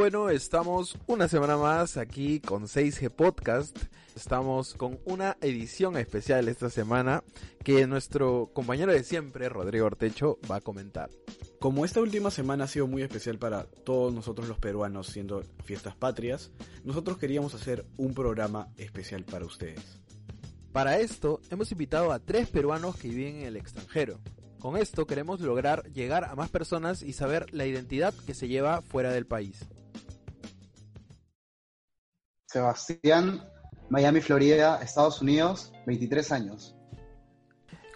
bueno, estamos una semana más aquí con 6G Podcast. Estamos con una edición especial esta semana que nuestro compañero de siempre, Rodrigo Ortecho, va a comentar. Como esta última semana ha sido muy especial para todos nosotros los peruanos, siendo fiestas patrias, nosotros queríamos hacer un programa especial para ustedes. Para esto, hemos invitado a tres peruanos que viven en el extranjero. Con esto queremos lograr llegar a más personas y saber la identidad que se lleva fuera del país. Sebastián, Miami, Florida, Estados Unidos, 23 años.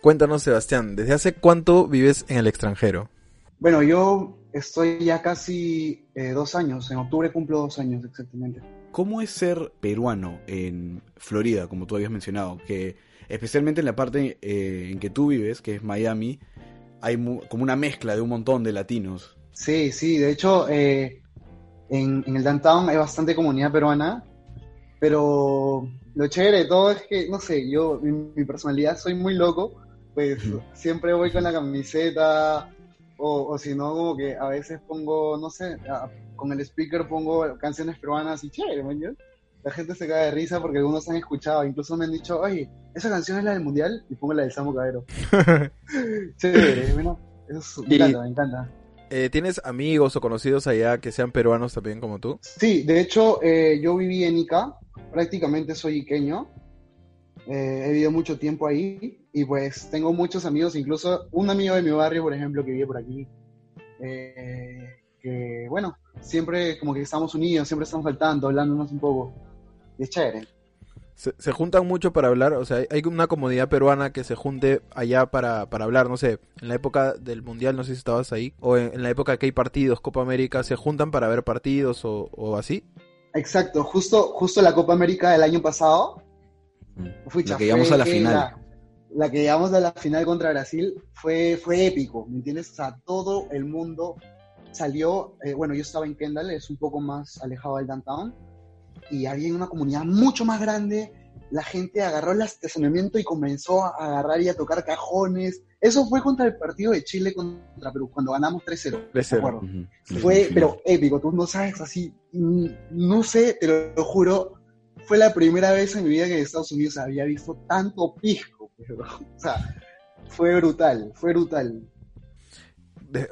Cuéntanos, Sebastián, ¿desde hace cuánto vives en el extranjero? Bueno, yo estoy ya casi eh, dos años, en octubre cumplo dos años exactamente. ¿Cómo es ser peruano en Florida, como tú habías mencionado? Que especialmente en la parte eh, en que tú vives, que es Miami, hay como una mezcla de un montón de latinos. Sí, sí, de hecho, eh, en, el downtown hay bastante comunidad peruana, pero lo chévere de todo es que, no sé, yo, mi, personalidad, soy muy loco, pues siempre voy con la camiseta, o, si no, como que a veces pongo, no sé, con el speaker pongo canciones peruanas y chévere, ¿me La gente se cae de risa porque algunos han escuchado, incluso me han dicho, oye, esa canción es la del mundial y pongo la del Samo Cabero. chévere, bueno, eso me encanta, me encanta. Eh, ¿Tienes amigos o conocidos allá que sean peruanos también como tú? Sí, de hecho, eh, yo viví en Ica, prácticamente soy iqueño. Eh, he vivido mucho tiempo ahí y pues tengo muchos amigos, incluso un amigo de mi barrio, por ejemplo, que vive por aquí. que bueno, siempre como que estamos unidos, siempre estamos faltando, hablándonos un poco. Y es chévere se, juntan mucho para hablar, o sea, hay una comunidad peruana que se junte allá para, hablar, no sé, en la época del Mundial, no sé si estabas ahí, o en, la época que hay partidos, Copa América, ¿se juntan para ver partidos o, así? Exacto, justo, justo la Copa América del año pasado, mm. la que llegamos a la final. La, que llegamos a la final contra Brasil fue, fue épico, ¿me entiendes? O sea, todo el mundo salió, eh, bueno, yo estaba en Kendall, es un poco más alejado del downtown, y había una comunidad mucho más grande. La gente agarró el estacionamiento y comenzó a agarrar y a tocar cajones. Eso fue contra el partido de Chile contra Perú, cuando ganamos 3-0. 3-0. Fue, pero épico, tú no sabes así, no sé, te lo, juro, fue la primera vez en mi vida que en Estados Unidos había visto tanto pisco. o sea, fue brutal, fue brutal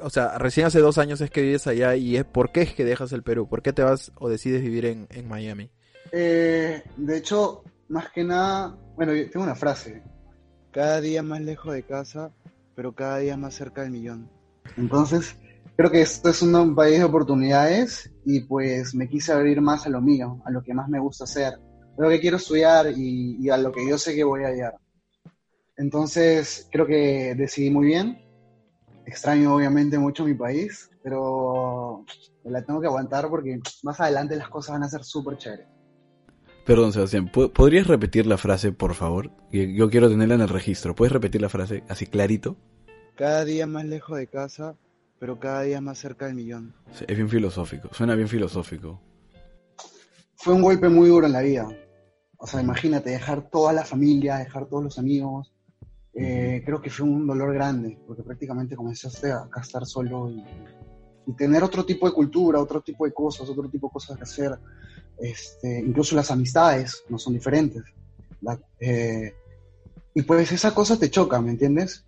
o sea, recién hace dos años es que vives allá y es ¿por qué es que dejas el Perú? ¿Por qué te vas o decides vivir en, Miami? Eh, de hecho, más que nada, bueno, tengo una frase. Cada día más lejos de casa, pero cada día más cerca del millón. Entonces, creo que esto es un país de oportunidades y pues me quise abrir más a lo mío, a lo que más me gusta hacer, a lo que quiero estudiar y a lo que yo sé que voy a hallar. Entonces, creo que decidí muy bien extraño obviamente mucho mi país, pero la tengo que aguantar porque más adelante las cosas van a ser súper chéveres. Perdón, Sebastián, ¿podrías repetir la frase, por favor? Yo quiero tenerla en el registro. ¿Puedes repetir la frase así clarito? Cada día más lejos de casa, pero cada día más cerca del millón. es bien filosófico, suena bien filosófico. Fue un golpe muy duro en la vida. O sea, imagínate, dejar toda la familia, dejar todos los amigos, eh, creo que fue un dolor grande, porque prácticamente comenzaste a, estar solo y, tener otro tipo de cultura, otro tipo de cosas, otro tipo de cosas que hacer. Este, incluso las amistades no son diferentes. Eh, y pues esa cosa te choca, ¿me entiendes?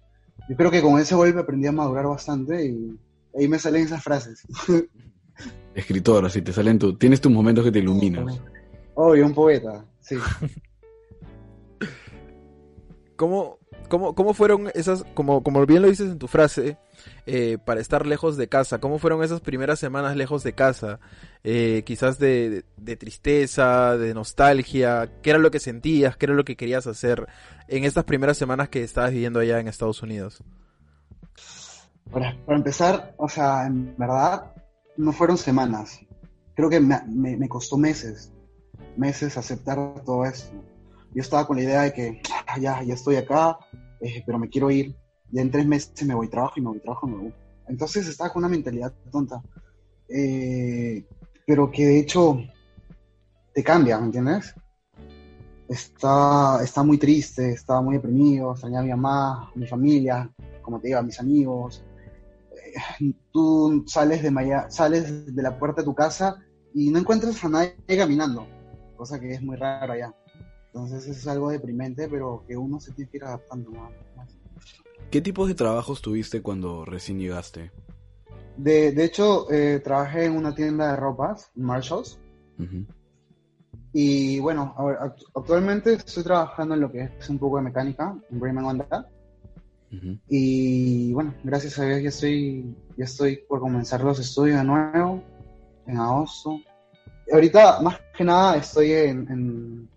Yo creo que con ese golpe aprendí a madurar bastante y ahí me salen esas frases. Escritor, así te salen tú. Tienes tus momentos que te iluminas. Obvio, un poeta, sí. ¿Cómo, ¿Cómo, ¿Cómo, fueron esas, como, como bien lo dices en tu frase, eh, para estar lejos de casa? ¿Cómo fueron esas primeras semanas lejos de casa? Eh, quizás de, tristeza, de nostalgia. ¿Qué era lo que sentías? ¿Qué era lo que querías hacer en estas primeras semanas que estabas viviendo allá en Estados Unidos? Para, para empezar, o sea, en verdad, no fueron semanas. Creo que me, me costó meses, meses aceptar todo esto yo estaba con la idea de que ah, ya estoy acá, eh, pero me quiero ir. Ya en tres meses me voy, trabajo y me voy, trabajo y me voy. Entonces estaba con una mentalidad tonta. Eh, pero que de hecho te cambia, ¿me entiendes? Está, está muy triste, estaba muy deprimido, extrañaba a mi mamá, a mi familia, como te digo, a mis amigos. Eh, tú sales de, sales de la puerta de tu casa y no encuentras a nadie caminando, cosa que es muy raro allá. Entonces es algo deprimente, pero que uno se tiene que ir adaptando más. ¿Qué tipos de trabajos tuviste cuando recién llegaste? De, de hecho, eh, trabajé en una tienda de ropas, Marshalls, Ujú. y bueno, actualmente estoy trabajando en lo que es un poco de mecánica, en Brayman Honda, Ujú. y bueno, gracias a Dios ya estoy, ya estoy por comenzar los estudios de nuevo, en agosto. Ahorita, más que nada, estoy en, en,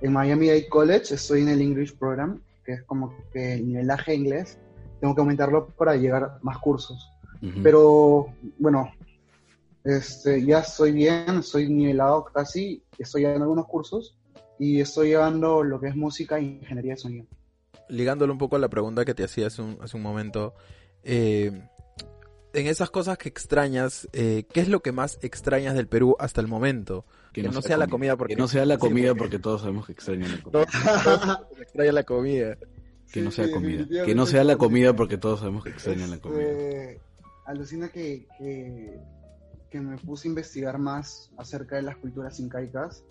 en Miami Dade College, estoy en el English Program, que es como que el nivelaje inglés, tengo que aumentarlo para llegar a más cursos. Ujú. Pero bueno, este, ya estoy bien, estoy nivelado casi, estoy en algunos cursos y estoy llevando lo que es música e ingeniería de sonido. ligándolo un poco a la pregunta que te hacía hace un, hace un momento, eh, en esas cosas que extrañas, eh, ¿qué es lo que más extrañas del Perú hasta el momento? Que, no, sea la comida, porque Que no sea la sí, comida porque porque todos sabemos que extrañan la comida. extrañan la comida. Que no sea comida. Que no sea la comida porque todos sabemos que extrañan la Este, comida. alucina que, que, que me puse a investigar más acerca de las culturas incaicas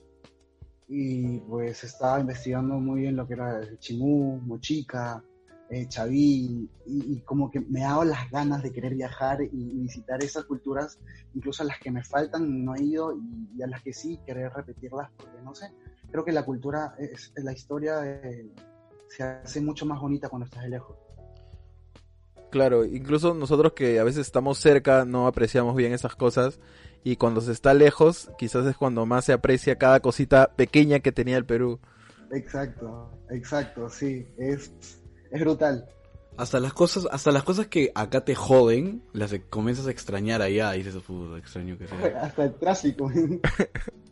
y pues estaba investigando muy bien lo que era el chimú, mochica, eh, chaví y, y como que me daba las ganas de querer viajar y, y visitar esas culturas, incluso a las que me faltan no he ido y, y a las que sí querer repetirlas porque no sé, creo que la cultura, es, la historia eh, se hace mucho más bonita cuando estás de lejos. Claro, incluso nosotros que a veces estamos cerca no apreciamos bien esas cosas y cuando se está lejos quizás es cuando más se aprecia cada cosita pequeña que tenía el Perú. Exacto, exacto, sí, es, es brutal. Hasta las cosas, hasta las cosas que acá te joden, las e- comienzas a extrañar allá y dices, puta, extraño que sea. Hasta el tráfico.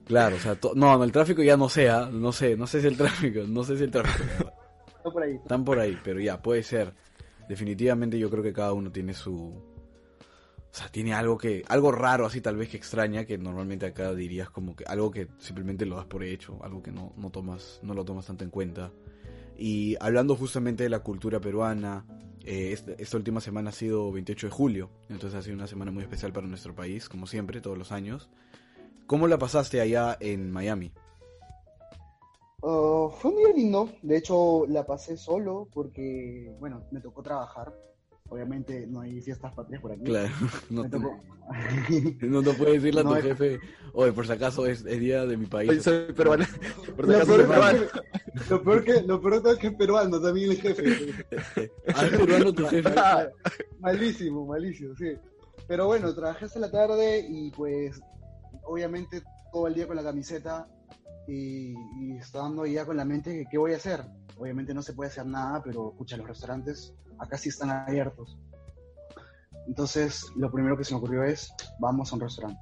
Claro, o sea, no, no, el tráfico ya no sea, no sé, no sé si el tráfico, no sé si el tráfico. Está por ahí. Están por ahí, pero ya, puede ser. Definitivamente yo creo que cada uno tiene su... O sea, tiene algo que... Algo raro así tal vez que extraña, que normalmente acá dirías como que algo que simplemente lo das por hecho, algo que no, no tomas, no lo tomas tanto en cuenta. Y hablando justamente de la cultura peruana, eh, esta, esta última semana ha sido 28 de julio, entonces ha sido una semana muy especial para nuestro país, como siempre, todos los años. ¿Cómo la pasaste allá en Miami? Oh, fue muy lindo, de hecho la pasé solo porque, bueno, me tocó trabajar. Obviamente no hay fiestas patrias por aquí. Claro, no, te- tocó. no, no puedes decirle a tu No, jefe, oye, por si acaso es, es día de mi país. Soy, soy peruano. Por si Lo acaso peor, peruano. es que, lo, peor que, lo peor de todo es que es peruano también el jefe. Ah, es peruano tu jefe. malísimo, malísimo, sí. Pero bueno, trabajé hasta la tarde y pues obviamente todo el día con la camiseta y, y estando ya con la mente que qué voy a hacer. Obviamente no se puede hacer nada, pero escucha, los restaurantes acá sí están abiertos. Entonces lo primero que se me ocurrió es, vamos a un restaurante.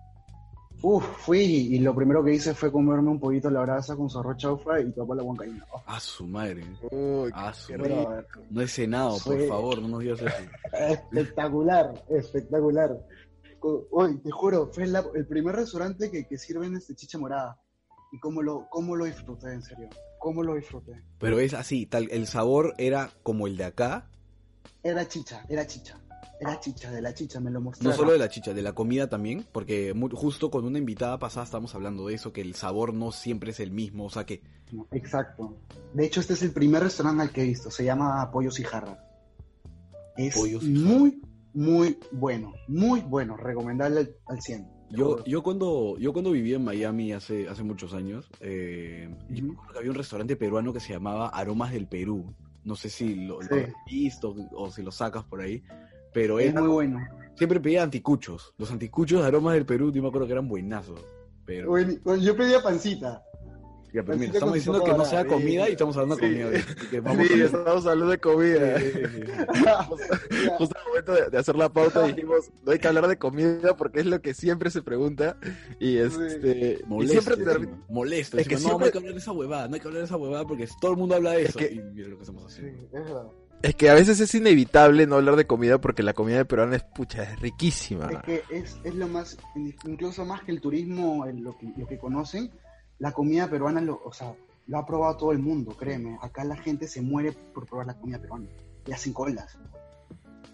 Uf, fui y lo primero que hice fue comerme un pollito a la brasa con su arroz chaufa y toda la huancaína. Oh, A su madre. Uy, A su madre. No he cenado, por favor, no nos digas eso. Espectacular, espectacular. Hoy, te juro, fue la- el primer restaurante que, que sirven este chicha morada. Y cómo lo, cómo lo disfruté, en serio. Cómo lo disfruté. Pero es así, tal, el sabor era como el de acá, Era chicha, era chicha. Era chicha, de la chicha, me lo no mostraron. solo de la chicha, de la comida también, porque justo con una invitada pasada estábamos hablando de eso, que el sabor no siempre es el mismo, o sea que No, Exacto. De hecho, este es el primer restaurante al que he visto. Se llama Pollos y Jarra. Es Pollos y Jarra. muy, muy bueno. Muy bueno. Recomendable al, al 100. yo, yo cuando yo cuando vivía en Miami hace, hace muchos años, eh, yo me acuerdo que había un restaurante peruano que se llamaba Aromas del Perú. No sé si lo, lo Sí. has visto o si lo sacas por ahí, pero Es era muy bueno. Siempre pedía anticuchos. Los anticuchos de aromas del Perú, yo me acuerdo que eran buenazos. Pero, bueno, yo pedía pancita. Ya, pero mira, pancita estamos diciendo que no sea sí. comida y estamos hablando de Sí. comida. que vamos Sí, a- estamos hablando de comida. Sí, sí, sí, sí. Justo al momento de, de hacer la pauta dijimos, no hay que hablar de comida porque es lo que siempre se pregunta. Y este Molesto, siempre encima, molesto. Es que Encima, no, no siempre- hay que hablar de esa huevada, no hay que hablar de esa huevada porque todo el mundo habla de Es eso. que- Y mira lo que estamos Sí, haciendo. es verdad. Es que a veces es inevitable no hablar de comida porque la comida de peruana es pucha, es riquísima. Es que es, es lo más, incluso más que el turismo, el- lo que, lo que conocen, la comida peruana, lo, o sea, lo ha probado todo el mundo, créeme. Acá la gente se muere por probar la comida peruana. Y hacen colas.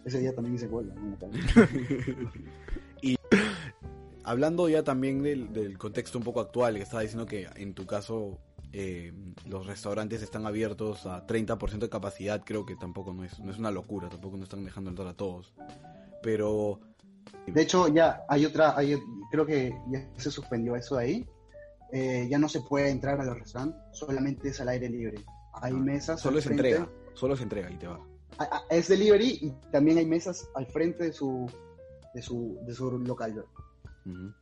Ese día también hice cola. ¿no? hablando ya también del, del contexto un poco actual, que estaba diciendo que en tu caso eh, los restaurantes están abiertos a 30% de capacidad, creo que tampoco no es, no es una locura, tampoco no están dejando entrar a todos. Pero... De hecho, ya hay otra, hay, creo que ya se suspendió eso de ahí. Eh, ya no se puede entrar a los restaurantes, solamente es al aire libre. Hay mesas. Solo es entrega, solo es entrega y te va. Ah, ah, es delivery y también hay mesas al frente de su, de su, de su local. ¿Me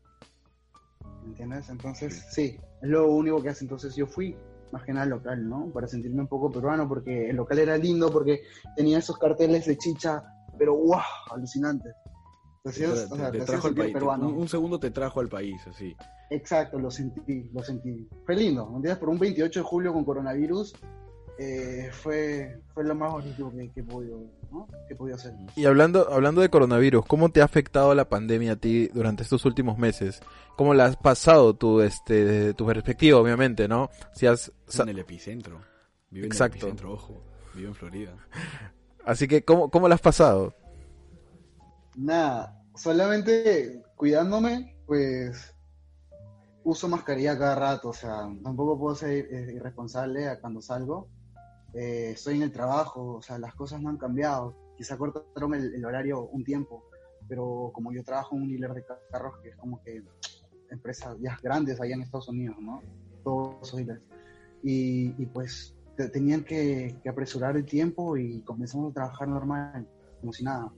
entiendes? Entonces, sí. es lo único que hace. Entonces yo fui más que nada al local, ¿no? Para sentirme un poco peruano, porque el local era lindo, porque tenía esos carteles de chicha, pero ¡guau! Alucinantes. Entonces, te, trajo al país. Un, segundo te trajo al país, así. Exacto, lo sentí, lo sentí. Fue lindo, ¿me entiendes? Por un 28 de julio con coronavirus, eh, fue, fue lo más bonito que, que, he podido, ¿no? que he hacer. Y hablando, hablando de coronavirus, ¿cómo te ha afectado la pandemia a ti durante estos últimos meses? ¿Cómo la has pasado tu, este, tu perspectiva, obviamente, no? Si has... En el epicentro. Vive en Exacto. el epicentro, ojo. Vive en Florida. Así que, ¿cómo, cómo la has pasado? Nada, solamente cuidándome, pues uso mascarilla cada rato, o sea, tampoco puedo ser eh, irresponsable cuando salgo eh, estoy en el trabajo, o sea, las cosas no han cambiado. Quizá cortaron el, horario un tiempo, pero como yo trabajo en un hiler de carros, que es como que empresas ya grandes allá en Estados Unidos, ¿no? Todos esos hileres. Y, y, pues tenían que, apresurar el tiempo y comenzamos a trabajar normal, como si nada.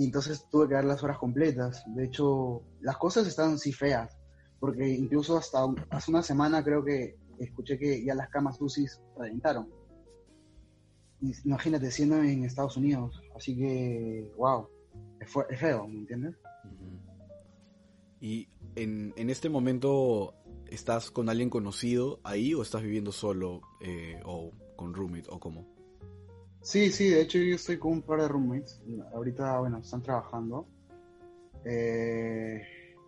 Y entonces tuve que dar las horas completas. De hecho, las cosas estaban así feas, porque incluso hasta hace una semana creo que escuché que ya las camas UCI reventaron. Imagínate siendo en Estados Unidos, así que, wow, es, feo, ¿me entiendes? Y en, en, este momento, ¿estás con alguien conocido ahí o estás viviendo solo eh, o con roommate o cómo? Sí, sí, de hecho yo estoy con un par de roommates. Ahorita, bueno, están trabajando. Eh,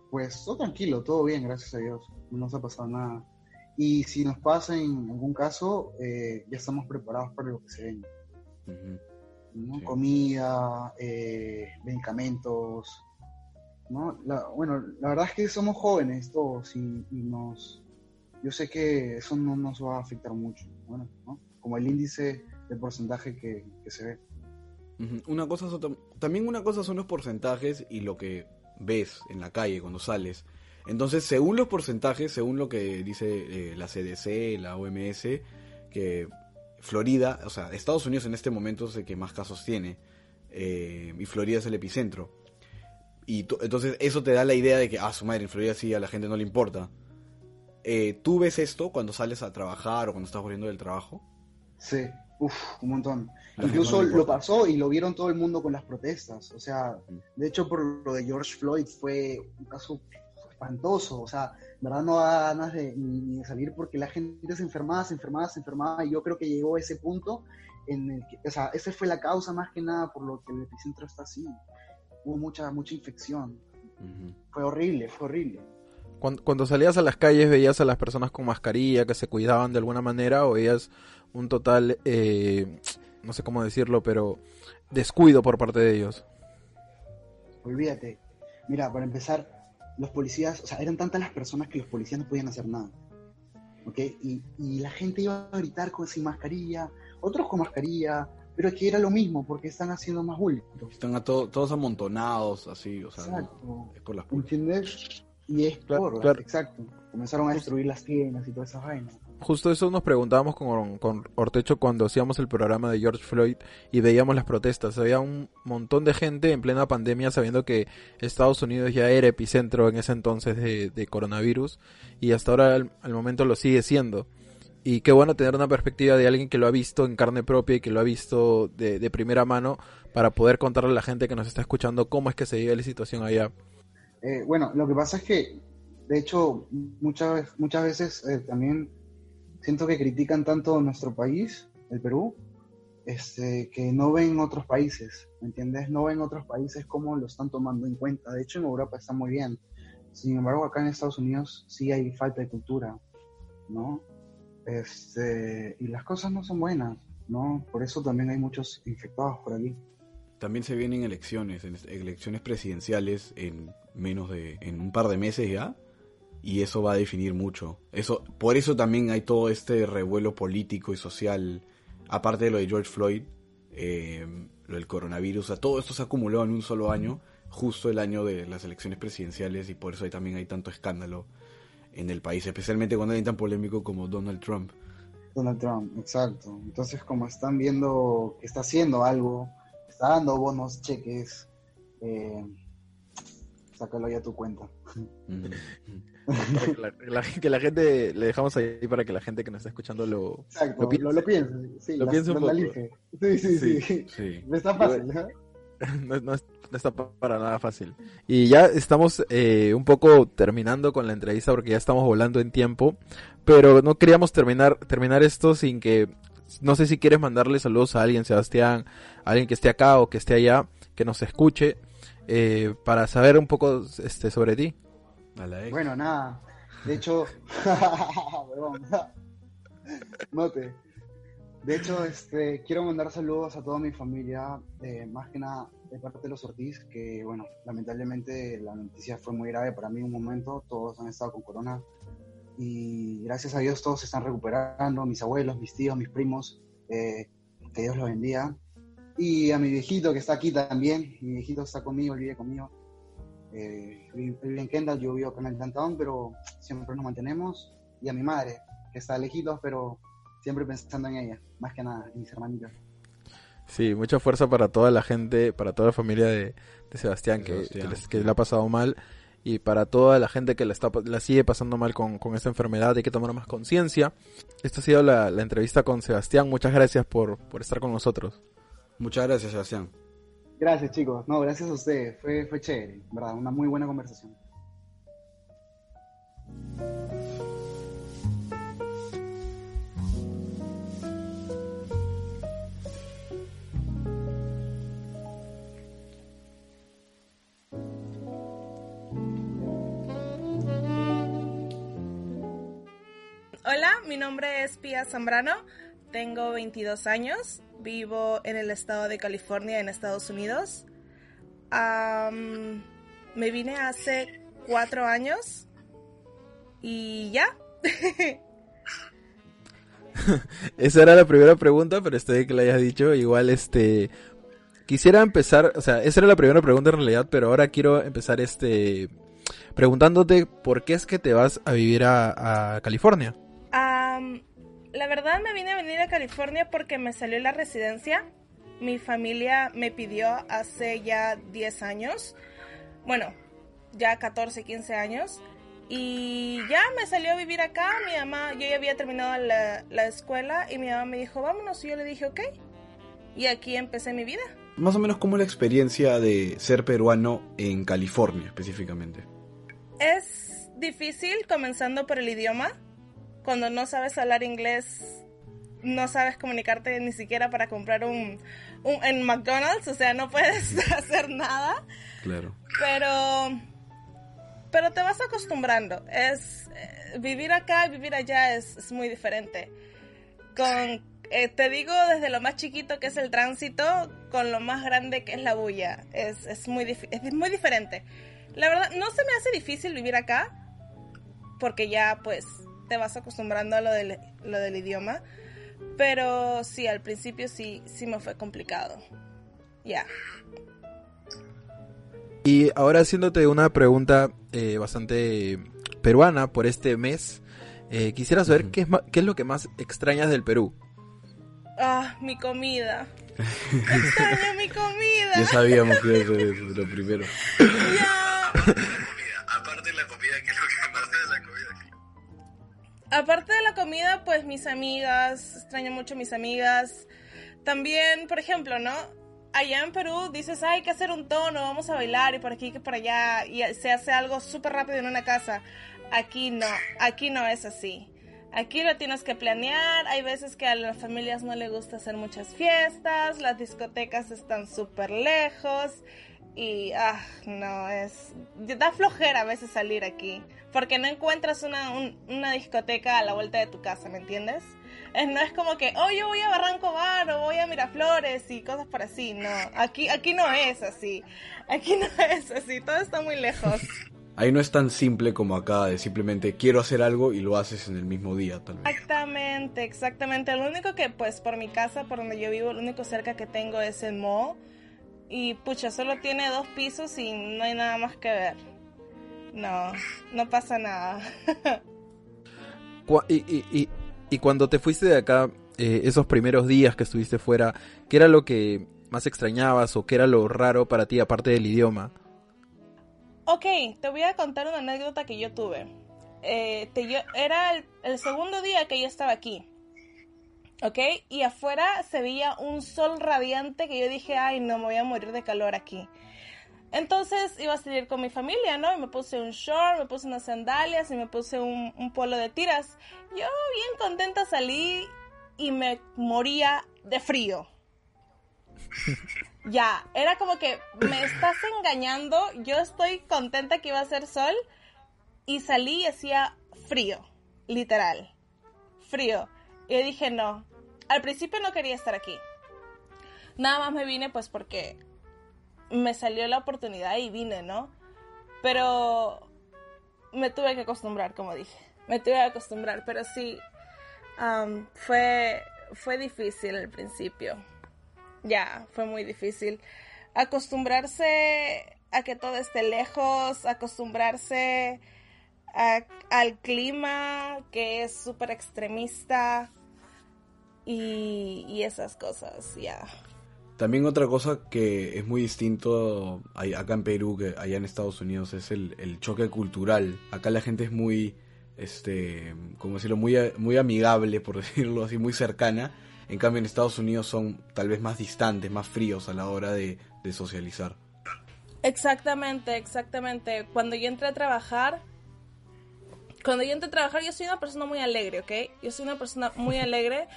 pues todo tranquilo, todo bien, gracias a Dios. No nos ha pasado nada. Y si nos pasa en algún caso, eh, ya estamos preparados para lo que se venga. Comida, eh, medicamentos. ¿no? bueno, la verdad es que somos jóvenes todos y, nos... Yo sé que eso no nos va a afectar mucho, bueno, ¿no? como el índice de porcentaje que, se ve. Una cosa también una cosa son los porcentajes y lo que ves en la calle cuando sales. Entonces, según los porcentajes, según lo que dice eh, la CDC, la OMS, que Florida, o sea, Estados Unidos en este momento es el que más casos tiene, eh, y Florida es el epicentro. Y entonces eso te da la idea de que, ah, su madre, en Florida sí a la gente no le importa. Eh, ¿Tú ves esto cuando sales a trabajar o cuando estás volviendo del trabajo? Sí, uff, un montón. Incluso lo pasó y lo vieron todo el mundo con las protestas. O sea, mm. de hecho por lo de George Floyd fue un caso espantoso, o sea, verdad no da ganas de, ni, de salir porque la gente se enfermaba, se enfermaba, se enfermaba, y yo creo que llegó a ese punto en el que, o sea, esa fue la causa más que nada por lo que el epicentro está así. Hubo mucha, mucha infección. Fue horrible, fue horrible. Cuando, salías a las calles veías a las personas con mascarilla que se cuidaban de alguna manera o veías un total, eh, no sé cómo decirlo, pero descuido por parte de ellos. Olvídate. Mira, para empezar, los policías, o sea, eran tantas las personas que los policías no podían hacer nada. ¿Ok? Y, la gente iba a gritar con, sin mascarilla, otros con mascarilla, pero es que era lo mismo, porque están haciendo más bulto. Están a todos amontonados, así, o sea, exacto. es por las ¿Entiendes? Y es por, exacto. Comenzaron a destruir las tiendas y todas esas vainas justo eso nos preguntábamos con, con, Ortecho cuando hacíamos el programa de George Floyd y veíamos las protestas. Había un montón de gente en plena pandemia sabiendo que Estados Unidos ya era epicentro en ese entonces de, coronavirus y hasta ahora al, momento lo sigue siendo. Y qué bueno tener una perspectiva de alguien que lo ha visto en carne propia y que lo ha visto de, de primera mano para poder contarle a la gente que nos está escuchando cómo es que se vive la situación allá. Eh, bueno, lo que pasa es que, de hecho, muchas, muchas veces eh, también siento que critican tanto nuestro país, el Perú, este, que no ven otros países, ¿me entiendes? No ven otros países como lo están tomando en cuenta. De hecho, en Europa está muy bien. Sin embargo, acá en Estados Unidos sí hay falta de cultura, ¿no? Este, y las cosas no son buenas, ¿no? Por eso también hay muchos infectados por aquí. También se vienen elecciones, elecciones presidenciales en menos de, en un par de meses ya, y eso va a definir mucho. Eso, por eso también hay todo este revuelo político y social, aparte de lo de George Floyd, eh, lo del coronavirus, o todo esto se ha acumulado en un solo año, justo el año de las elecciones presidenciales, y por eso ahí también hay tanto escándalo en el país, especialmente cuando alguien tan polémico como Donald Trump. Donald Trump, exacto. Entonces, como están viendo que está haciendo algo, está dando bonos, cheques, eh, sácalo ya a tu cuenta. Que la, la- que la gente, le dejamos ahí para que la gente que nos está escuchando lo... Exacto, Lo piense. lo, lo piense, sí, Lo las- piense un lo poco. analice. Sí, sí, sí. Sí, Sí. No está fácil, ¿no? no, no no está pa- para nada fácil. Y ya estamos eh, un poco terminando con la entrevista porque ya estamos volando en tiempo, pero no queríamos terminar, terminar esto sin que, no sé si quieres mandarle saludos a alguien, Sebastián, a alguien que esté acá o que esté allá, que nos escuche, eh, para saber un poco este, sobre ti. A la ex. Bueno, nada. De hecho. Note. De hecho, este, quiero mandar saludos a toda mi familia, eh, más que nada de parte de los Ortiz, que bueno, lamentablemente la noticia fue muy grave para mí en un momento, todos han estado con corona y gracias a Dios todos se están recuperando, mis abuelos, mis tíos, mis primos, eh, que Dios los bendiga. Y a mi viejito que está aquí también, mi viejito está conmigo, él vive conmigo. Eh, él vive en Kendall, yo vivo acá en el downtown, pero siempre nos mantenemos. Y a mi madre, que está lejitos, pero siempre pensando en ella, más que nada, en mis hermanitos. Sí, mucha fuerza para toda la gente, para toda la familia de, de Sebastián, que, Sebastián, que, les- que le ha pasado mal, y para toda la gente que la, está, la sigue pasando mal con, con esta enfermedad, hay que tomar más conciencia. Esta ha sido la, la entrevista con Sebastián, muchas gracias por, por estar con nosotros. Muchas gracias, Sebastián. Gracias, chicos. No, gracias a ustedes. Fue, fue chévere, ¿verdad? Una muy buena conversación. Hola, mi nombre es Pia Zambrano, tengo 22 años, vivo en el estado de California, en Estados Unidos. Am, me vine hace cuatro años y ya. Esa era la primera pregunta, pero estoy que la hayas dicho. Igual, este. Quisiera empezar, o sea, esa era la primera pregunta en realidad, pero ahora quiero empezar este. Preguntándote por qué es que te vas a vivir a California. La verdad me vine a venir a California porque me salió la residencia. Mi familia me pidió hace ya 10 años. Bueno, ya 14, 15 años. Y ya me salió a vivir acá. Mi mamá, yo ya había terminado la, la escuela y mi mamá me dijo, vámonos. Y yo le dije, ok. Y aquí empecé mi vida. Más o menos, ¿cómo es la experiencia de ser peruano en California específicamente? Es difícil comenzando por el idioma. Cuando no sabes hablar inglés, no sabes comunicarte ni siquiera para comprar un, un- en McDonald's, o sea, no puedes hacer nada. Claro. Pero pero te vas acostumbrando. Es eh, vivir acá y vivir allá es, es muy diferente. Con eh, te digo desde lo más chiquito que es el tránsito con lo más grande que es la bulla. Es, es muy es muy diferente. La verdad no se me hace difícil vivir acá porque ya pues te vas acostumbrando a lo del, lo del idioma. Pero sí, al principio sí, sí me fue complicado. Ya. Y ahora haciéndote una pregunta eh, bastante peruana por este mes, eh, quisiera saber qué, es qué es lo que más extrañas del Perú. Ah, mi comida. Extraño mi comida. Ya sabíamos que eso es lo primero. Ya. Aparte de la comida, pues mis amigas, extraño mucho mis amigas. También, por ejemplo, ¿no? Allá en Perú dices, "Ay, hay que hacer un tono, vamos a bailar y por aquí que por allá y se hace algo súper rápido en una casa. Aquí no, aquí no es así. Aquí lo tienes que planear, hay veces que a las familias no les gusta hacer muchas fiestas, las discotecas están súper lejos y, ah, no, es... Da flojera a veces salir aquí, porque no encuentras una, un- una discoteca a la vuelta de tu casa, ¿me entiendes? Eh, No es como que, oh, yo voy a Barranco Bar o voy a Miraflores y cosas por así. No, aquí, aquí no es así. Aquí no es así. Todo está muy lejos. Ahí no es tan simple como acá de simplemente quiero hacer algo y lo haces en el mismo día, tal vez. Exactamente, exactamente. Lo único que, pues, por mi casa, por donde yo vivo, lo único cerca que tengo es el mall. Y, pucha, solo tiene dos pisos y no hay nada más que ver. No, no pasa nada. Y, y, y, y cuando te fuiste de acá, eh, esos primeros días que estuviste fuera, ¿qué era lo que más extrañabas o qué era lo raro para ti aparte del idioma? Ok, te voy a contar una anécdota que yo tuve. Eh, te- yo- era el, el segundo día que yo estaba aquí. ¿Ok? Y afuera se veía un sol radiante que yo dije, ay, no, me voy a morir de calor aquí. Entonces iba a salir con mi familia, ¿no? Y me puse un short, me puse unas sandalias y me puse un, un polo de tiras. Yo bien contenta salí y me moría de frío. Ya, era como que me estás engañando, yo estoy contenta que iba a hacer sol y salí y hacía frío, literal, frío. Y yo dije no, al principio no quería estar aquí. Nada más me vine pues porque me salió la oportunidad y vine, ¿no? Pero me tuve que acostumbrar, como dije, me tuve que acostumbrar, pero sí, am, fue, fue difícil al principio ya, fue muy difícil. Acostumbrarse a que todo esté lejos, acostumbrarse al clima que es súper extremista y, y esas cosas, ya. También otra cosa que es muy distinto acá en Perú que allá en Estados Unidos es el, el choque cultural. Acá la gente es muy, este, como decirlo, muy, muy amigable, por decirlo así, muy cercana. En cambio en Estados Unidos son tal vez más distantes, más fríos a la hora de, de socializar. Exactamente, exactamente. Cuando yo entré a trabajar, cuando yo entré a trabajar, yo soy una persona muy alegre, ¿ok? Yo soy una persona muy alegre.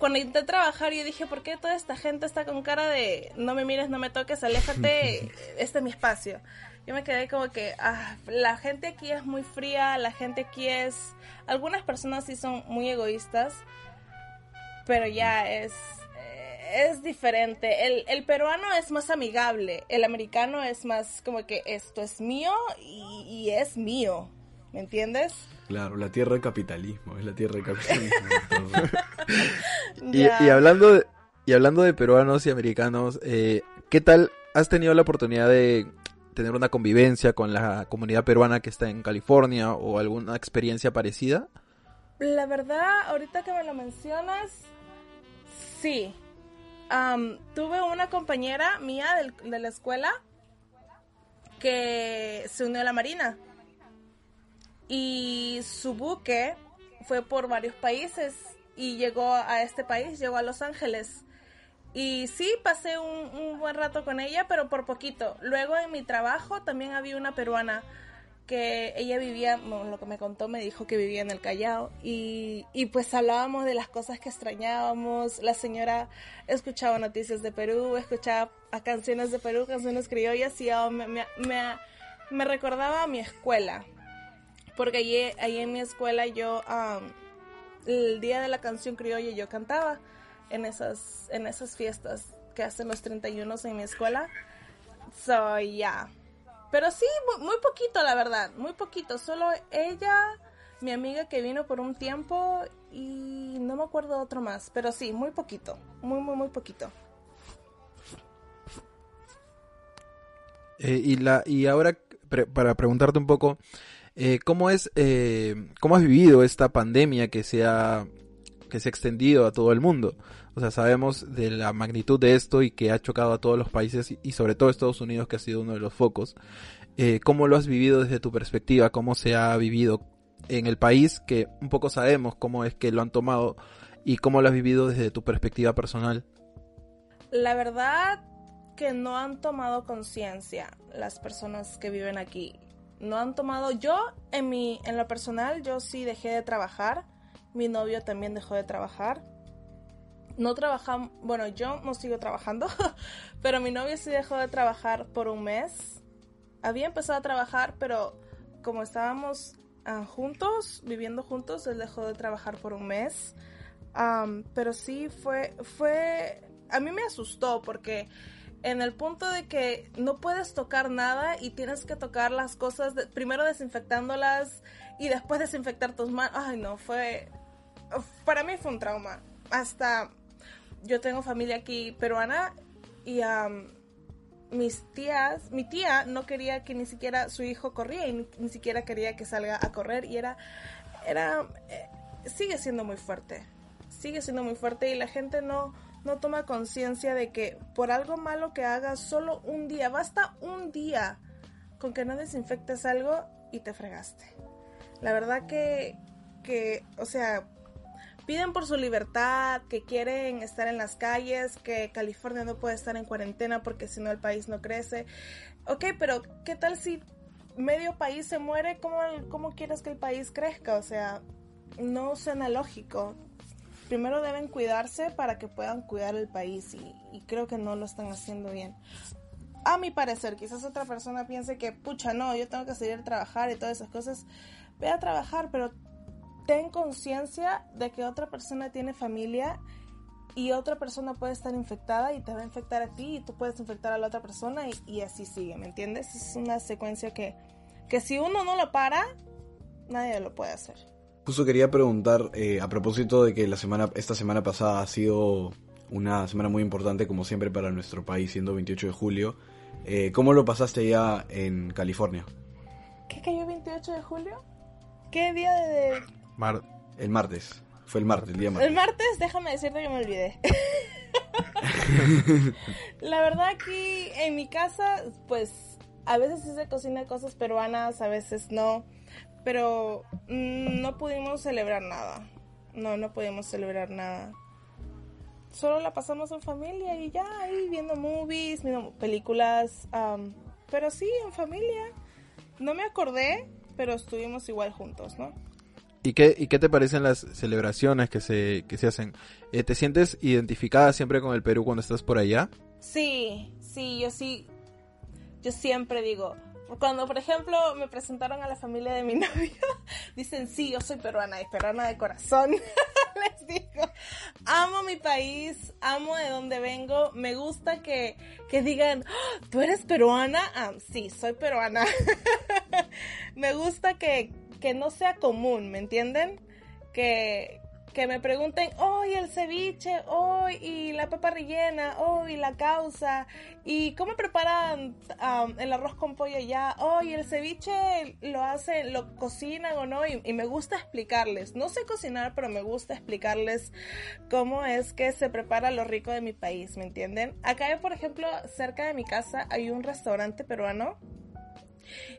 Cuando a trabajar, yo dije, ¿por qué toda esta gente está con cara de no me mires, no me toques, aléjate, este es mi espacio? Yo me quedé como que, ah, la gente aquí es muy fría, la gente aquí es... Algunas personas sí son muy egoístas, pero ya es eh, es diferente. El, el peruano es más amigable, el americano es más como que esto es mío y, y es mío, ¿me entiendes? Claro, la tierra del capitalismo, es la tierra del capitalismo. Y, hablando de, y hablando de peruanos y americanos, eh, ¿qué tal has tenido la oportunidad de tener una convivencia con la comunidad peruana que está en California o alguna experiencia parecida? La verdad, ahorita que me lo mencionas, sí. Am, tuve una compañera mía del- de la escuela que se unió a la Marina. Y su buque fue por varios países y llegó a este país, llegó a Los Ángeles. Y sí, pasé un, un buen rato con ella, pero por poquito. Luego en mi trabajo también había una peruana que ella vivía, bueno, lo que me contó me dijo que vivía en el Callao y, y pues hablábamos de las cosas que extrañábamos, la señora escuchaba noticias de Perú, escuchaba a canciones de Perú, canciones criollas y oh, me, me, me, me recordaba a mi escuela, porque allí, allí en mi escuela yo, el día de la canción criolla yo cantaba en esas, en esas fiestas que hacen los 31 en mi escuela, so yeah. Pero sí, muy, muy poquito, la verdad, muy poquito. Solo ella, mi amiga que vino por un tiempo y no me acuerdo otro más. Pero sí, muy poquito, muy, muy, muy poquito. Eh, y, la, y ahora, pre- para preguntarte un poco, eh, ¿cómo es, eh, cómo has vivido esta pandemia que se ha, que se ha extendido a todo el mundo? O sea, sabemos de la magnitud de esto y que ha chocado a todos los países y, sobre todo Estados Unidos, que ha sido uno de los focos. Eh, ¿Cómo lo has vivido desde tu perspectiva? ¿Cómo se ha vivido en el país? Que un poco sabemos cómo es que lo han tomado y cómo lo has vivido desde tu perspectiva personal. La verdad que no han tomado conciencia las personas que viven aquí. No han tomado, yo en mi, en lo personal, yo sí dejé de trabajar. Mi novio también dejó de trabajar. No trabajamos, bueno, yo no sigo trabajando, pero mi novio sí dejó de trabajar por un mes. Había empezado a trabajar, pero como estábamos ah, juntos, viviendo juntos, él dejó de trabajar por un mes. Pero sí fue, fue, a mí me asustó porque en el punto de que no puedes tocar nada y tienes que tocar las cosas, primero desinfectándolas y después desinfectar tus manos. Ay, no, fue, para mí fue un trauma. Hasta yo tengo familia aquí peruana y am, mis tías, mi tía no quería que ni siquiera su hijo corría y ni, ni siquiera quería que salga a correr y era, era, eh, sigue siendo muy fuerte, sigue siendo muy fuerte y la gente no, no toma conciencia de que por algo malo que hagas solo un día, basta un día con que no desinfectes algo y te fregaste. La verdad que, que, o sea, piden por su libertad, que quieren estar en las calles, que California no puede estar en cuarentena porque si no el país no crece. Ok, pero ¿qué tal si medio país se muere? ¿Cómo, cómo quieres que el país crezca? O sea, no suena lógico. Primero deben cuidarse para que puedan cuidar el país y, creo que no lo están haciendo bien. A mi parecer, quizás otra persona piense que, pucha, no, yo tengo que salir a trabajar y todas esas cosas. Ve a trabajar, pero ten conciencia de que otra persona tiene familia y otra persona puede estar infectada y te va a infectar a ti y tú puedes infectar a la otra persona y, y así sigue, ¿me entiendes? Es una secuencia que, que si uno no lo para, nadie lo puede hacer. Justo quería preguntar, eh, a propósito de que la semana, esta semana pasada ha sido una semana muy importante, como siempre, para nuestro país, siendo 28 de julio. eh, ¿Cómo lo pasaste ya en California? ¿Qué cayó el 28 de julio? ¿Qué día de...? Mar- El martes. Fue el martes, el día El martes. martes, déjame decirte que me olvidé. La verdad aquí en mi casa, pues a veces sí se cocina cosas peruanas, a veces no, pero mm, no pudimos celebrar nada. No, no pudimos celebrar nada. Solo la pasamos en familia y ya ahí viendo movies, viendo películas, am, pero sí en familia. No me acordé, pero estuvimos igual juntos, ¿no? ¿Y qué, ¿Y qué te parecen las celebraciones que se, que se hacen? Eh, ¿Te sientes identificada siempre con el Perú cuando estás por allá? Sí, sí, yo sí, yo siempre digo, cuando por ejemplo me presentaron a la familia de mi novio, dicen, sí, yo soy peruana y peruana de corazón. Les digo, amo mi país, amo de donde vengo, me gusta que, que digan, "Ah, ¿tú eres peruana? Sí, soy peruana. me gusta que, que no sea común, ¿me entienden? Que, que me pregunten, oh, y el ceviche, oh, y la papa rellena, oh, y la causa, y cómo preparan el arroz con pollo ya, oh, y el ceviche lo hacen, lo cocinan o no, y, y me gusta explicarles. No sé cocinar, pero me gusta explicarles cómo es que se prepara lo rico de mi país, ¿me entienden? Acá, por ejemplo, cerca de mi casa hay un restaurante peruano.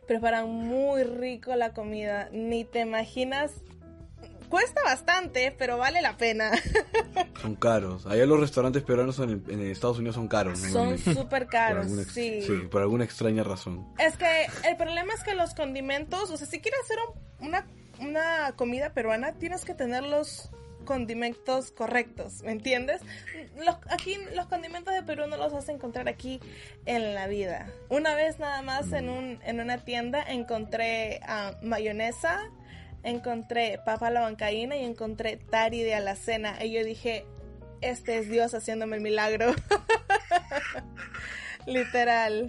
Preparan muy rico la comida, ni te imaginas cuesta bastante, pero vale la pena. Son caros. Allá los restaurantes peruanos en, Estados Unidos son caros. Son súper Por caros, alguna sí. sí, por alguna extraña razón. Es que el problema es que los condimentos, o sea, si quieres hacer un- una, una comida peruana, tienes que tener los condimentos correctos, ¿me entiendes? Los, aquí los condimentos de Perú no los vas a encontrar aquí en la vida. Una vez nada más en, un, en una tienda encontré ah, mayonesa, encontré papa a la bancaína y encontré tari de alacena. Y yo dije, este es Dios haciéndome el milagro. Literal.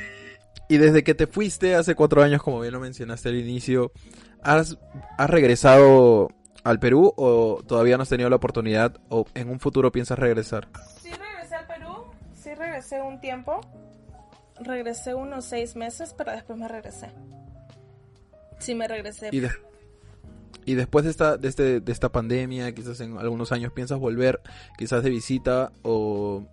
Y desde que te fuiste hace cuatro años, como bien lo mencionaste al inicio, ¿has, has regresado al Perú o todavía no has tenido la oportunidad o en un futuro piensas regresar? Sí regresé al Perú, sí regresé un tiempo, regresé unos seis meses, pero después me regresé. Sí me regresé. Y, de- y después de esta, de, este, de esta pandemia, quizás en algunos años piensas volver, quizás de visita o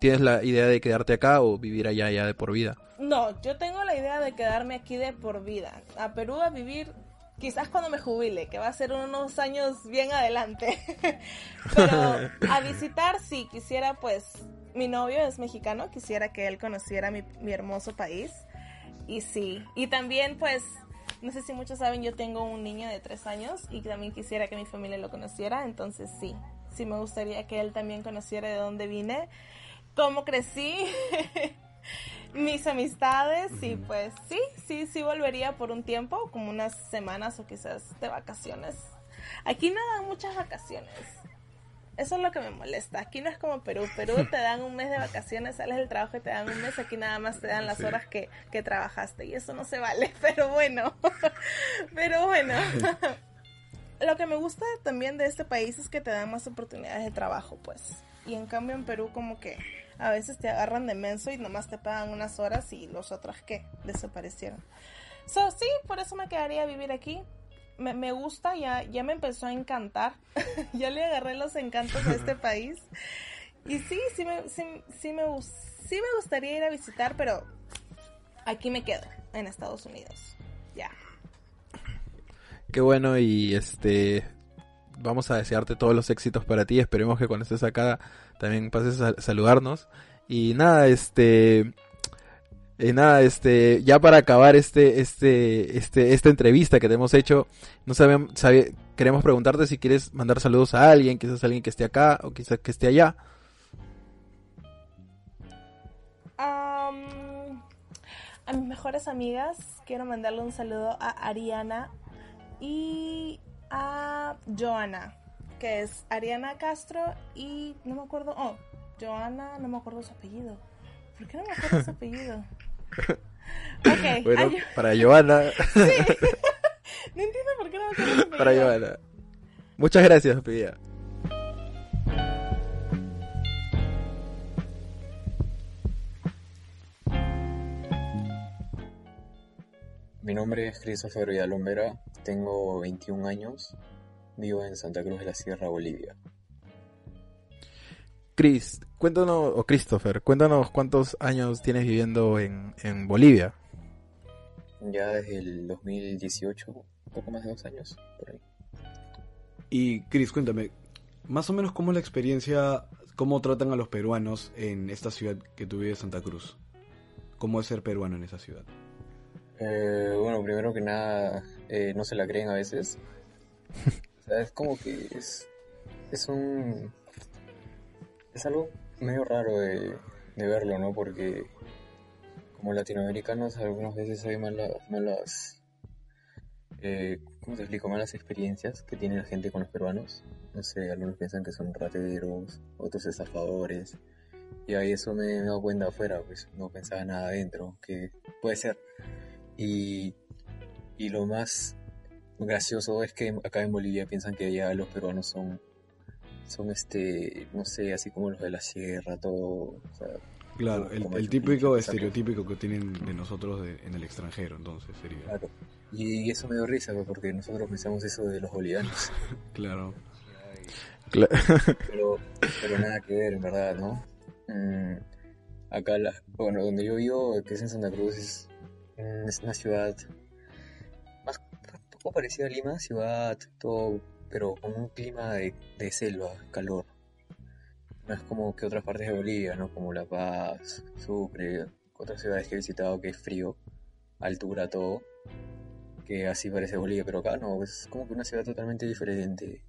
tienes la idea de quedarte acá o vivir allá ya de por vida. No, yo tengo la idea de quedarme aquí de por vida. A Perú a vivir quizás cuando me jubile, que va a ser unos años bien adelante. Pero a visitar sí, quisiera pues, mi novio es mexicano, quisiera que él conociera mi, mi hermoso país. Y sí, y también pues, no sé si muchos saben, yo tengo un niño de tres años y también quisiera que mi familia lo conociera, entonces sí, sí me gustaría que él también conociera de dónde vine, cómo crecí. mis amistades y pues sí, sí, sí volvería por un tiempo, como unas semanas o quizás de vacaciones. Aquí no dan muchas vacaciones. Eso es lo que me molesta. Aquí no es como Perú. Perú te dan un mes de vacaciones, sales del trabajo y te dan un mes. Aquí nada más te dan las Sí. horas que, que trabajaste. Y eso no se vale. Pero bueno. Pero bueno. Lo que me gusta también de este país es que te dan más oportunidades de trabajo, pues. Y en cambio en Perú como que a veces te agarran de menso y nomás te pagan unas horas y los otros que desaparecieron. So, sí, por eso me quedaría vivir aquí. Me, me gusta, ya, ya me empezó a encantar. ya le agarré los encantos a este país. Y sí, sí me, sí, sí me, sí me gustaría ir a visitar, pero aquí me quedo, en Estados Unidos. Ya. Qué bueno y este vamos a desearte todos los éxitos para ti. Esperemos que cuando estés acá también pases a saludarnos. Y nada, este eh, nada, este ya para acabar este este este esta entrevista que te hemos hecho, no sabemos sabe- queremos preguntarte si quieres mandar saludos a alguien, quizás alguien que esté acá o quizás que esté allá. A mis mejores amigas quiero mandarle un saludo a Ariana y a Joana, que es Ariana Castro y no me acuerdo, oh, Joana, no me acuerdo su apellido. ¿Por qué no me acuerdo su apellido? Ok, Bueno, ay, para Giovanna, no entiendo por qué no me apellido. para Giovanna. Muchas gracias, Pía. Mi nombre es Christopher Villalombera, tengo 21 años, vivo en Santa Cruz de la Sierra, Bolivia. Chris, cuéntanos, o Christopher, cuéntanos cuántos años tienes viviendo en, en Bolivia. Ya desde el 2018, un poco más de dos años, por ahí. Y Chris, cuéntame, más o menos cómo es la experiencia, cómo tratan a los peruanos en esta ciudad que tú vives, Santa Cruz. ¿Cómo es ser peruano en esa ciudad? Eh, bueno, primero que nada, eh, no se la creen a veces. O sea, es como que es, es un... Es algo medio raro de, de verlo, ¿no? Porque como latinoamericanos algunas veces hay malas, malas eh, ¿cómo te explico? Malas experiencias que tiene la gente con los peruanos. No sé, algunos piensan que son rateros, otros estafadores. Y ahí eso me, he dado cuenta afuera, pues no pensaba nada adentro, que puede ser. Y, y lo más gracioso es que acá en Bolivia piensan que ya los peruanos son, son este, no sé, así como los de la sierra, todo. o sea, Claro, el, típico estereotípico que tienen de nosotros de- en el extranjero, entonces sería. Claro. Y eso me dio risa, porque nosotros pensamos eso de los bolivianos. Claro. Cla- pero, pero nada que ver, en verdad, ¿no? Mm, acá, la, bueno, donde yo vivo, que es en Santa Cruz, es, es una ciudad más, un poco parecida a Lima, ciudad, todo, pero con un clima de, de selva, calor. No es como que otras partes de Bolivia, ¿no? Como La Paz, Sucre, otras ciudades que he visitado que es frío, altura, todo, que así parece Bolivia, pero acá no, es como que una ciudad totalmente diferente.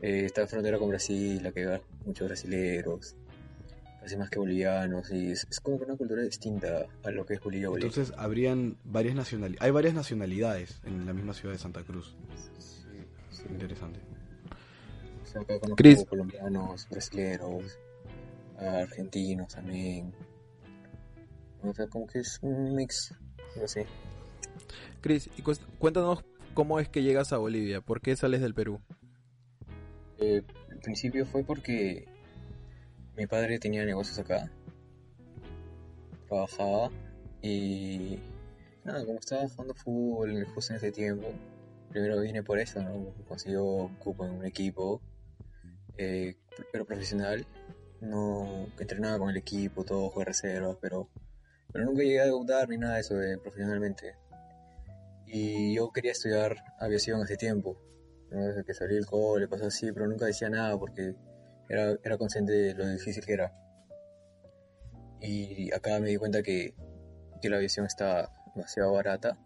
Eh, está en frontera con Brasil, la que va muchos brasileros, casi más que bolivianos, y es, es como que una cultura distinta a lo que es Bolivia. Bolivia. Entonces habrían varias nacionalidades. Hay varias nacionalidades en la misma ciudad de Santa Cruz. Interesante. O sea, acá conozco Chris. colombianos, brasileros, argentinos también. O sea, como que es un mix, no sé. Chris, y cuéntanos cómo es que llegas a Bolivia, por qué sales del Perú. Eh, al principio fue porque mi padre tenía negocios acá, trabajaba y nada, como estaba jugando fútbol justo en ese tiempo, primero vine por eso, ¿no? Consiguió cupo en un equipo, eh, pero profesional, no entrenaba con el equipo, todo fue reserva, pero, pero nunca llegué a debutar ni nada de eso de profesionalmente. Y yo quería estudiar aviación hace tiempo, desde que salí del cole, cosas así, pero nunca decía nada porque era, era consciente de lo difícil que era. Y acá me di cuenta que, que la aviación está demasiado barata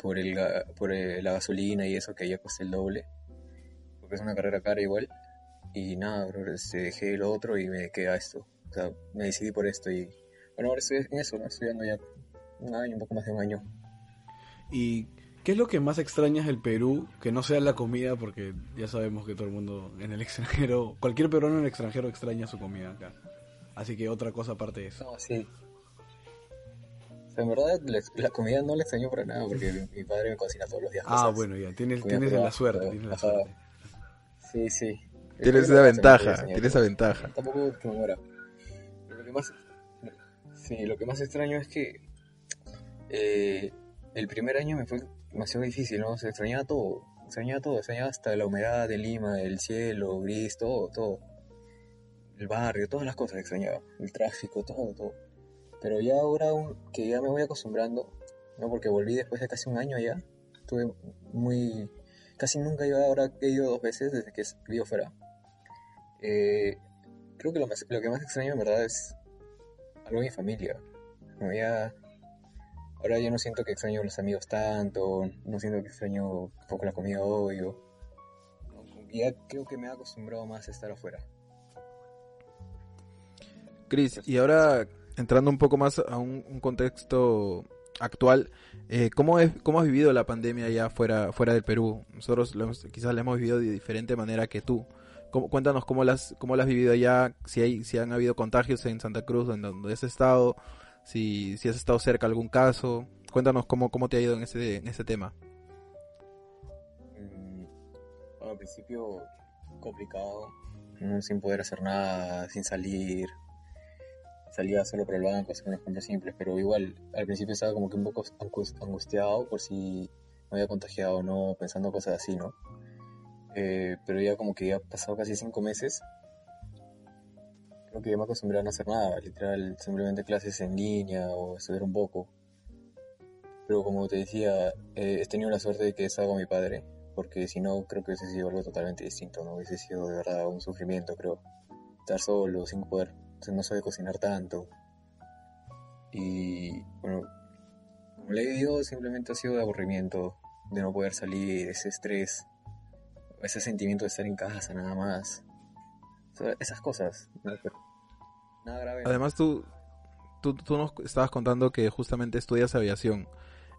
por, el, por el- la gasolina y eso que ya cuesta el doble, porque es una carrera cara igual. Y nada, bro, este, dejé lo otro y me quedé a esto. O sea, me decidí por esto y bueno, ahora estoy en eso, ¿no? estudiando ya un año, un poco más de un año. ¿Y ¿Qué es lo que más extrañas del Perú? Que no sea la comida, porque ya sabemos que todo el mundo en el extranjero, cualquier peruano en el extranjero extraña su comida acá. Así que otra cosa aparte de eso. No, sí. O sea, en verdad, la, la comida no la extraño para nada, porque mi, mi padre me cocina todos los días. Ah, cosas. bueno, ya, tienes, tienes la suerte, tienes la suerte. Sí, sí. Tienes esa ventaja, tienes esa ventaja. Tampoco que me muera. Pero lo que más... Sí, lo que más extraño es que eh, el primer año me fue demasiado difícil, ¿no? Se extrañaba todo. Extrañaba todo, extrañaba hasta la humedad de Lima, el cielo, gris, todo, todo. El barrio, todas las cosas extrañaba. El tráfico, todo, todo. Pero ya ahora que ya me voy acostumbrando, ¿no? Porque volví después de casi un año allá. Estuve muy... Casi nunca iba, ahora he ido dos veces desde que vivo fuera. Eh, creo que lo, más- lo que más extraño en verdad es algo de mi familia. Ahora ya no siento que extraño a los amigos tanto, no siento que extraño un poco la comida que Ya creo que me he acostumbrado más a estar afuera. Cris, y ahora entrando un poco más a un, contexto actual, eh, ¿cómo, es, ¿cómo has vivido la pandemia ya fuera, fuera del Perú? Nosotros quizás la hemos vivido de diferente manera que tú. ¿Cómo- cuéntanos cómo las cómo la has vivido allá, si hay si han habido contagios en Santa Cruz, en donde has estado, si, si has estado cerca de algún caso. Cuéntanos cómo, cómo te ha ido en ese, en ese tema. Mm, al principio complicado, sin poder hacer nada, sin salir. Salía solo por el banco, hacer unas compras simples, pero igual al principio estaba como que un poco angus- angustiado por si me había contagiado o no, pensando cosas así, ¿no? Eh, pero ya como que ya pasado casi cinco meses, creo que ya me acostumbré a no hacer nada, literal, simplemente clases en línea o estudiar un poco. Pero como te decía, eh, he tenido la suerte de que he estado con mi padre, porque si no, creo que hubiese sido algo totalmente distinto, ¿no? Hubiese sido de verdad un sufrimiento, creo. Estar solo, sin poder, no sabe cocinar tanto. Y bueno, como le digo, simplemente ha sido de aburrimiento, de no poder salir, ese estrés, ese sentimiento de estar en casa nada más. O sea, esas cosas, nada grave. Además, tú, tú, tú nos estabas contando que justamente estudias aviación.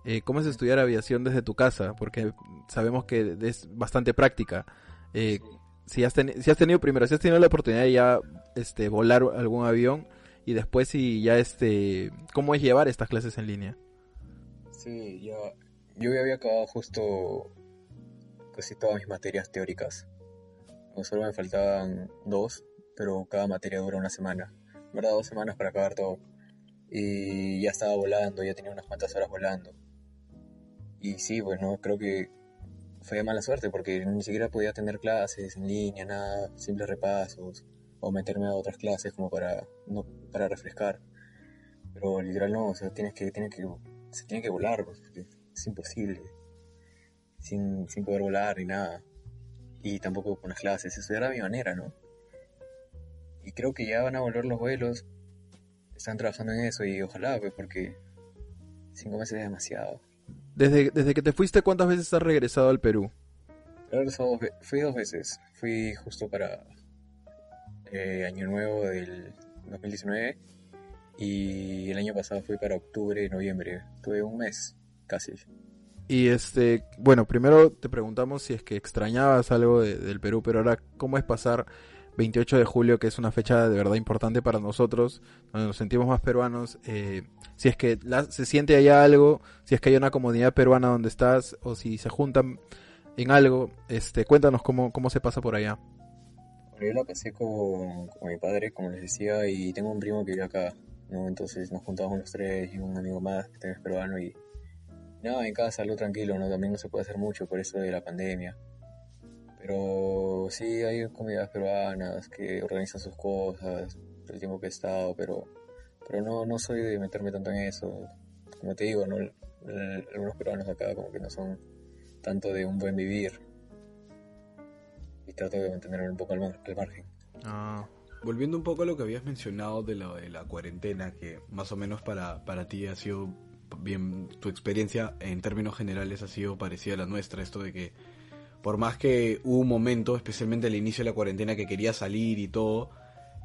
Eh, ¿Cómo es estudiar aviación desde tu casa? Porque sabemos que es bastante práctica. Eh, si, has teni- si has tenido primero, si has tenido la oportunidad de ya este, volar algún avión y después si ya este, ¿cómo es llevar estas clases en línea? Sí, ya, yo ya había acabado justo casi todas mis materias teóricas. Solo me faltaban dos, pero cada materia dura una semana. Verdad, dos semanas para acabar todo. Y ya estaba volando, ya tenía unas cuantas horas volando. Y sí, pues no, creo que fue mala suerte porque ni siquiera podía tener clases en línea, nada, simples repasos, o meterme a otras clases como para, no, para refrescar. Pero literal no, o sea, tienes que, tienes que, se tiene que volar, pues, es imposible. Sin, sin poder volar ni nada. Y tampoco con las clases, eso era mi manera, ¿no? Y creo que ya van a volver los vuelos. Están trabajando en eso y ojalá, pues, porque cinco meses es demasiado. Desde, desde que te fuiste, ¿cuántas veces has regresado al Perú? He regresado fui dos veces. Fui justo para eh, Año Nuevo del 2019 y el año pasado fui para octubre, noviembre. Tuve un mes, casi. Y este, bueno, primero te preguntamos si es que extrañabas algo de- del Perú, pero ahora, ¿cómo es pasar 28 de julio, que es una fecha de verdad importante para nosotros, donde nos sentimos más peruanos? eh, si es que se siente allá algo, si es que hay una comunidad peruana donde estás, o si se juntan en algo, este, cuéntanos cómo, cómo se pasa por allá. Yo la pasé con, con mi padre, como les decía, y tengo un primo que vive acá, ¿no? Entonces nos juntamos los tres y un amigo más que también es peruano y nada, en casa algo tranquilo, ¿no? También no se puede hacer mucho por eso de la pandemia. Pero sí hay comunidades peruanas que organizan sus cosas el tiempo que he estado, pero, pero no, no soy de meterme tanto en eso. Como te digo, ¿no? Algunos peruanos acá como que no son tanto de un buen vivir. Y trato de mantenerme un poco al, mar- al margen. Ah, Volviendo un poco a lo que habías mencionado de la, de la cuarentena, que más o menos para, para ti ha sido bien, tu experiencia en términos generales ha sido parecida a la nuestra, esto de que por más que hubo un momento, especialmente al inicio de la cuarentena, que quería salir y todo,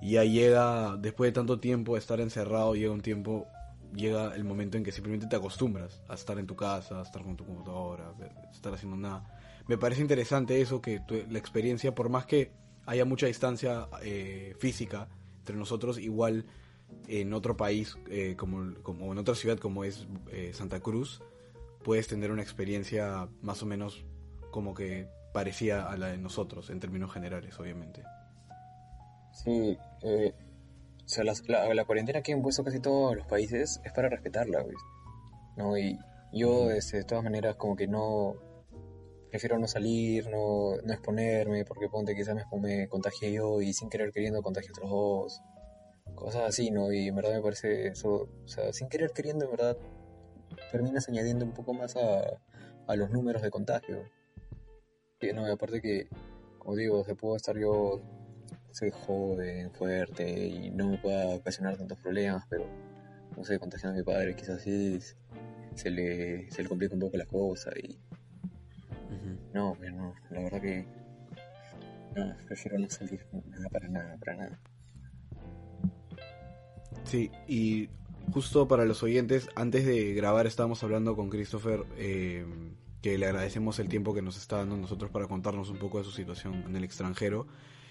y ya llega, después de tanto tiempo de estar encerrado, llega un tiempo, llega el momento en que simplemente te acostumbras a estar en tu casa, a estar con tu computadora, a estar haciendo nada. Me parece interesante eso, que tu- la experiencia, por más que haya mucha distancia eh, física entre nosotros, igual en otro país, eh, como, como en otra ciudad como es eh, Santa Cruz, puedes tener una experiencia más o menos como que parecía a la de nosotros, en términos generales, obviamente. Sí, eh, o sea, la, la cuarentena que han puesto casi todos los países es para respetarla, pues. ¿no? Y yo, este, de todas maneras, como que no... Prefiero no salir, no, no exponerme, porque ponte quizás me, me contagie yo y sin querer queriendo contagio a otros dos. Cosas así, ¿no? Y en verdad me parece eso, o sea, sin querer queriendo, en verdad, terminas añadiendo un poco más a, a los números de contagio. Que no, y aparte que, como digo, se puedo estar yo soy joven, fuerte y no me pueda ocasionar tantos problemas, pero no sé, contagiando a mi padre, quizás sí se le, se le complica un poco la cosa y no, pues no, la verdad que no, prefiero no salir nada para nada, para nada. Sí, y justo para los oyentes, antes de grabar estábamos hablando con Christopher, eh, que le agradecemos el tiempo que nos está dando nosotros para contarnos un poco de su situación en el extranjero.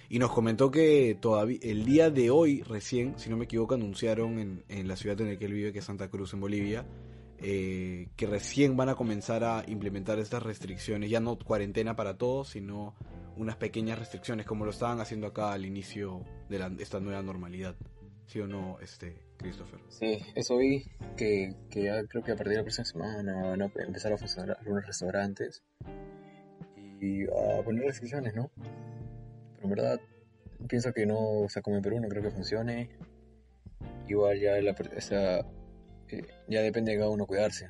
Y nos comentó que todavía el día de hoy, recién, si no me equivoco, anunciaron en, la ciudad en la que él vive, que es Santa Cruz, en Bolivia, eh, que recién van a comenzar a implementar estas restricciones, ya no cuarentena para todos, sino unas pequeñas restricciones, como lo estaban haciendo acá al inicio de esta nueva normalidad. ¿Sí o no, este, Christopher? Sí, eso vi que, que ya creo que a partir de la próxima semana van a empezar a funcionar algunos restaurantes y a poner restricciones, ¿no? Pero en verdad pienso que no, o sea, como en Perú no creo que funcione. Igual ya la, per- o sea, eh, ya depende de cada uno cuidarse.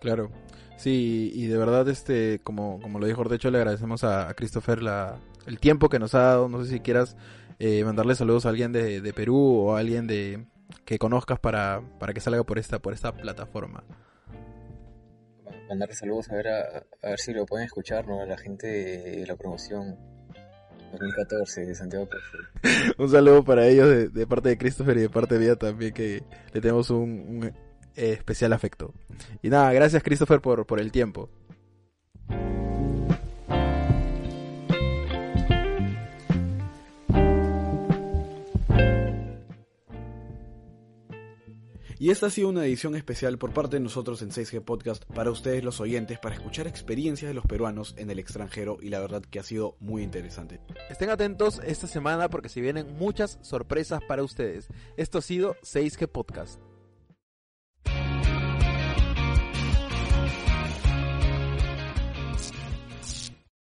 Claro. Sí, y de verdad, este, como, como lo dijo Ortecho, le agradecemos a, a Christopher la, el tiempo que nos ha dado. No sé si quieras eh, mandarle saludos a alguien de, de Perú o a alguien de que conozcas para, para que salga por esta, por esta plataforma. Mandarle saludos a ver, a, a ver si lo pueden escuchar, ¿no? A la gente de la promoción 2014 de Santiago Perfil. Un saludo para ellos de, de parte de Christopher y de parte mía también, que le tenemos un, un, eh, especial afecto. Y nada, gracias Christopher por, por el tiempo. Y esta ha sido una edición especial por parte de nosotros en 6G Podcast para ustedes los oyentes para escuchar experiencias de los peruanos en el extranjero y la verdad que ha sido muy interesante. Estén atentos esta semana porque se vienen muchas sorpresas para ustedes. Esto ha sido 6G Podcast.